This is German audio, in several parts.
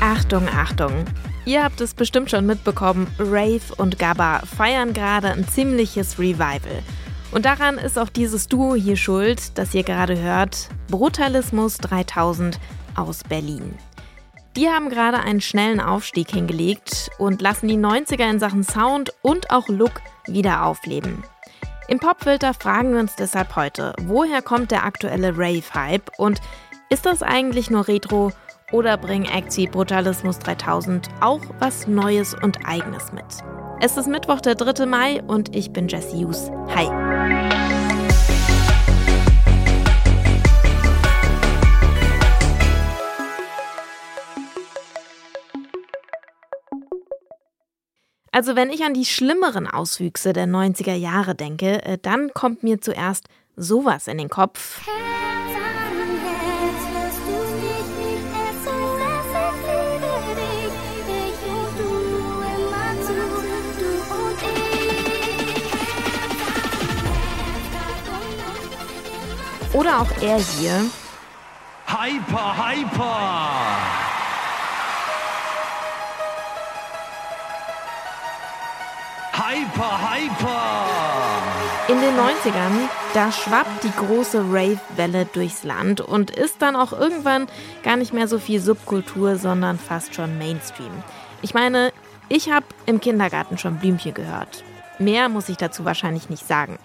Achtung, Achtung. Ihr habt es bestimmt schon mitbekommen, Rave und Gabba feiern gerade ein ziemliches Revival. Und daran ist auch dieses Duo hier schuld, das ihr gerade hört, Brutalismus 3000 aus Berlin. Die haben gerade einen schnellen Aufstieg hingelegt und lassen die 90er in Sachen Sound und auch Look wieder aufleben. Im Popfilter fragen wir uns deshalb heute, woher kommt der aktuelle Rave-Hype und ist das eigentlich nur Retro oder bringen Acts wie Brutalismus 3000 auch was Neues und Eigenes mit. Es ist Mittwoch, der 3. Mai und ich bin Jesse Hughes. Hi! Also wenn ich an die schlimmeren Auswüchse der 90er Jahre denke, äh, dann kommt mir zuerst sowas in den Kopf. Oder auch er hier. Hyper, hyper! Hyper, hyper! In den 90ern, da schwappt die große Rave-Welle durchs Land und ist dann auch irgendwann gar nicht mehr so viel Subkultur, sondern fast schon Mainstream. Ich meine, ich habe im Kindergarten schon Blümchen gehört. Mehr muss ich dazu wahrscheinlich nicht sagen.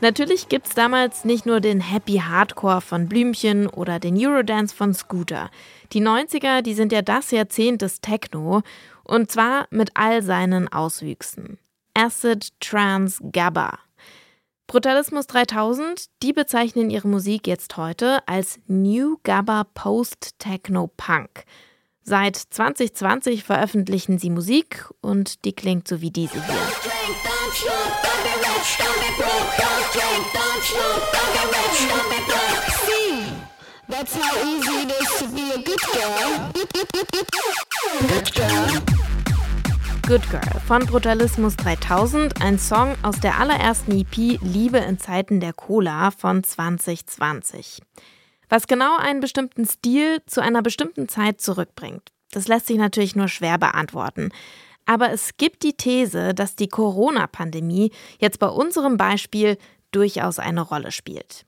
Natürlich gibt's damals nicht nur den Happy Hardcore von Blümchen oder den Eurodance von Scooter. Die 90er, die sind ja das Jahrzehnt des Techno und zwar mit all seinen Auswüchsen. Acid, Trance, Gabba. Brutalismus 3000, die bezeichnen ihre Musik jetzt heute als New Gabba Post Techno Punk. Seit 2020 veröffentlichen sie Musik und die klingt so wie diese hier. That's how easy it is to be a good girl. Good girl. Good Girl von Brutalismus 3000, ein Song aus der allerersten EP Liebe in Zeiten der Cola von 2020. Was genau einen bestimmten Stil zu einer bestimmten Zeit zurückbringt, das lässt sich natürlich nur schwer beantworten. Aber es gibt die These, dass die Corona-Pandemie jetzt bei unserem Beispiel durchaus eine Rolle spielt.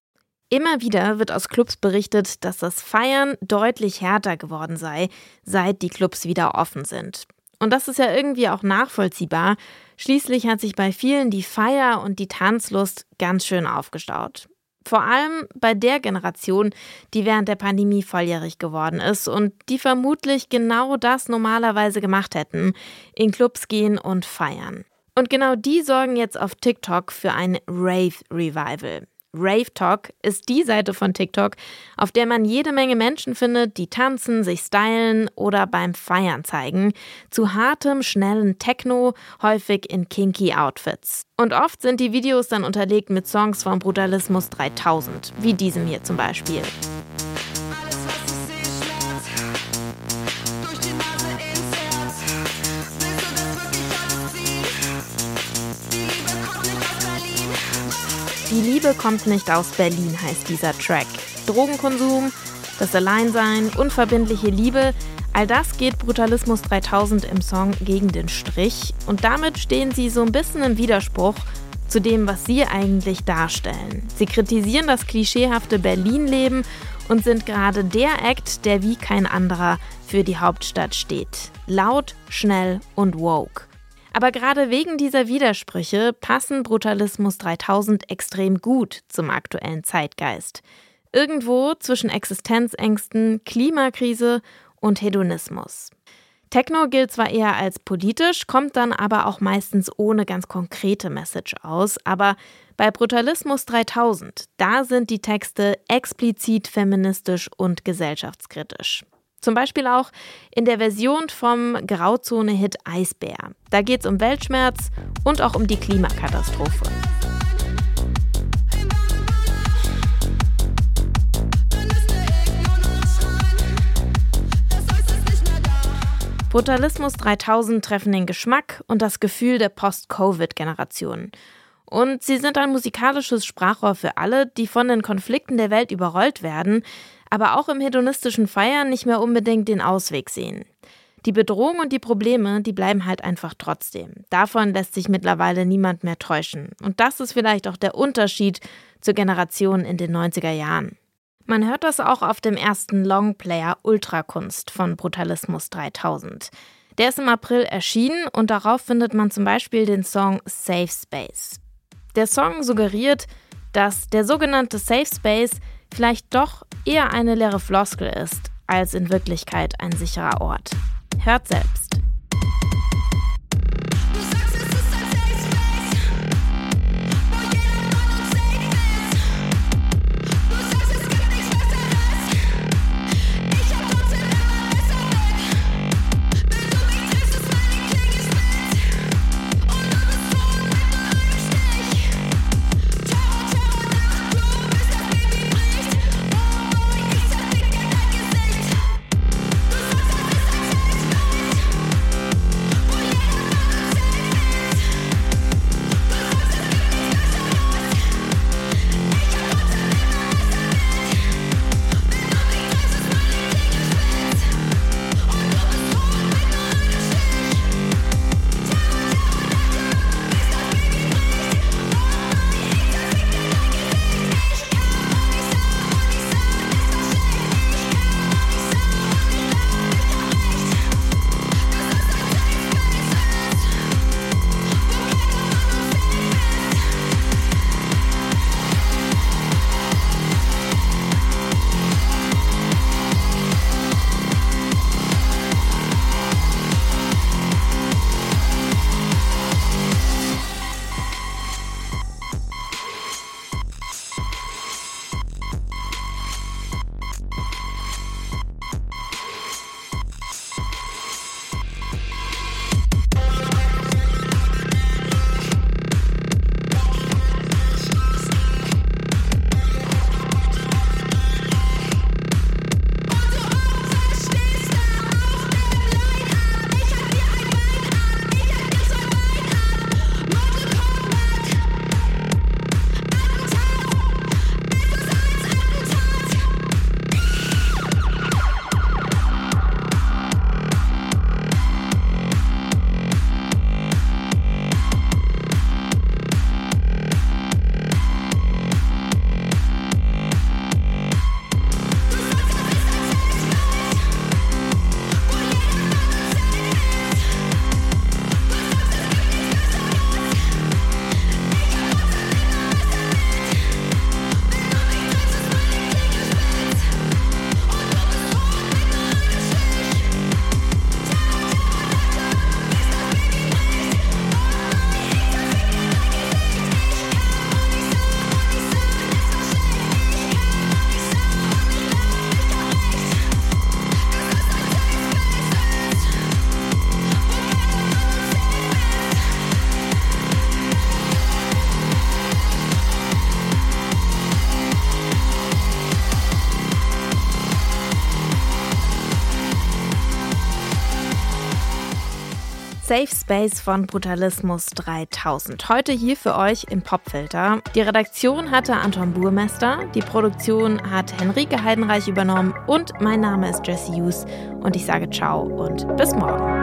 Immer wieder wird aus Clubs berichtet, dass das Feiern deutlich härter geworden sei, seit die Clubs wieder offen sind. Und das ist ja irgendwie auch nachvollziehbar. Schließlich hat sich bei vielen die Feier und die Tanzlust ganz schön aufgestaut. Vor allem bei der Generation, die während der Pandemie volljährig geworden ist und die vermutlich genau das normalerweise gemacht hätten, in Clubs gehen und feiern. Und genau die sorgen jetzt auf TikTok für ein Rave-Revival. Rave Talk ist die Seite von TikTok, auf der man jede Menge Menschen findet, die tanzen, sich stylen oder beim Feiern zeigen, zu hartem, schnellen Techno, häufig in kinky Outfits. Und oft sind die Videos dann unterlegt mit Songs vom Brutalismus 3000, wie diesem hier zum Beispiel. Die Liebe kommt nicht aus Berlin heißt dieser Track. Drogenkonsum, das Alleinsein, unverbindliche Liebe, all das geht Brutalismus 3000 im Song gegen den Strich und damit stehen sie so ein bisschen im Widerspruch zu dem, was sie eigentlich darstellen. Sie kritisieren das klischeehafte Berlin-Leben und sind gerade der Act, der wie kein anderer für die Hauptstadt steht. Laut, schnell und woke. Aber gerade wegen dieser Widersprüche passen Brutalismus 3000 extrem gut zum aktuellen Zeitgeist. Irgendwo zwischen Existenzängsten, Klimakrise und Hedonismus. Techno gilt zwar eher als politisch, kommt dann aber auch meistens ohne ganz konkrete Message aus, aber bei Brutalismus 3000, da sind die Texte explizit feministisch und gesellschaftskritisch. Zum Beispiel auch in der Version vom Grauzone-Hit Eisbär. Da geht es um Weltschmerz und auch um die Klimakatastrophe. Brutalismus 3000 treffen den Geschmack und das Gefühl der Post-Covid-Generation. Und sie sind ein musikalisches Sprachrohr für alle, die von den Konflikten der Welt überrollt werden, aber auch im hedonistischen Feiern nicht mehr unbedingt den Ausweg sehen. Die Bedrohung und die Probleme, die bleiben halt einfach trotzdem. Davon lässt sich mittlerweile niemand mehr täuschen. Und das ist vielleicht auch der Unterschied zur Generation in den 90er Jahren. Man hört das auch auf dem ersten Longplayer Ultrakunst von Brutalismus 3000. Der ist im April erschienen und darauf findet man zum Beispiel den Song Safe Space. Der Song suggeriert, dass der sogenannte Safe Space vielleicht doch eher eine leere Floskel ist, als in Wirklichkeit ein sicherer Ort. Hört selbst. Safe Space von Brutalismus 3000. Heute hier für euch im Popfilter. Die Redaktion hatte Anton Burmester, die Produktion hat Henrike Heidenreich übernommen und mein Name ist Jesse Hughes und ich sage ciao und bis morgen.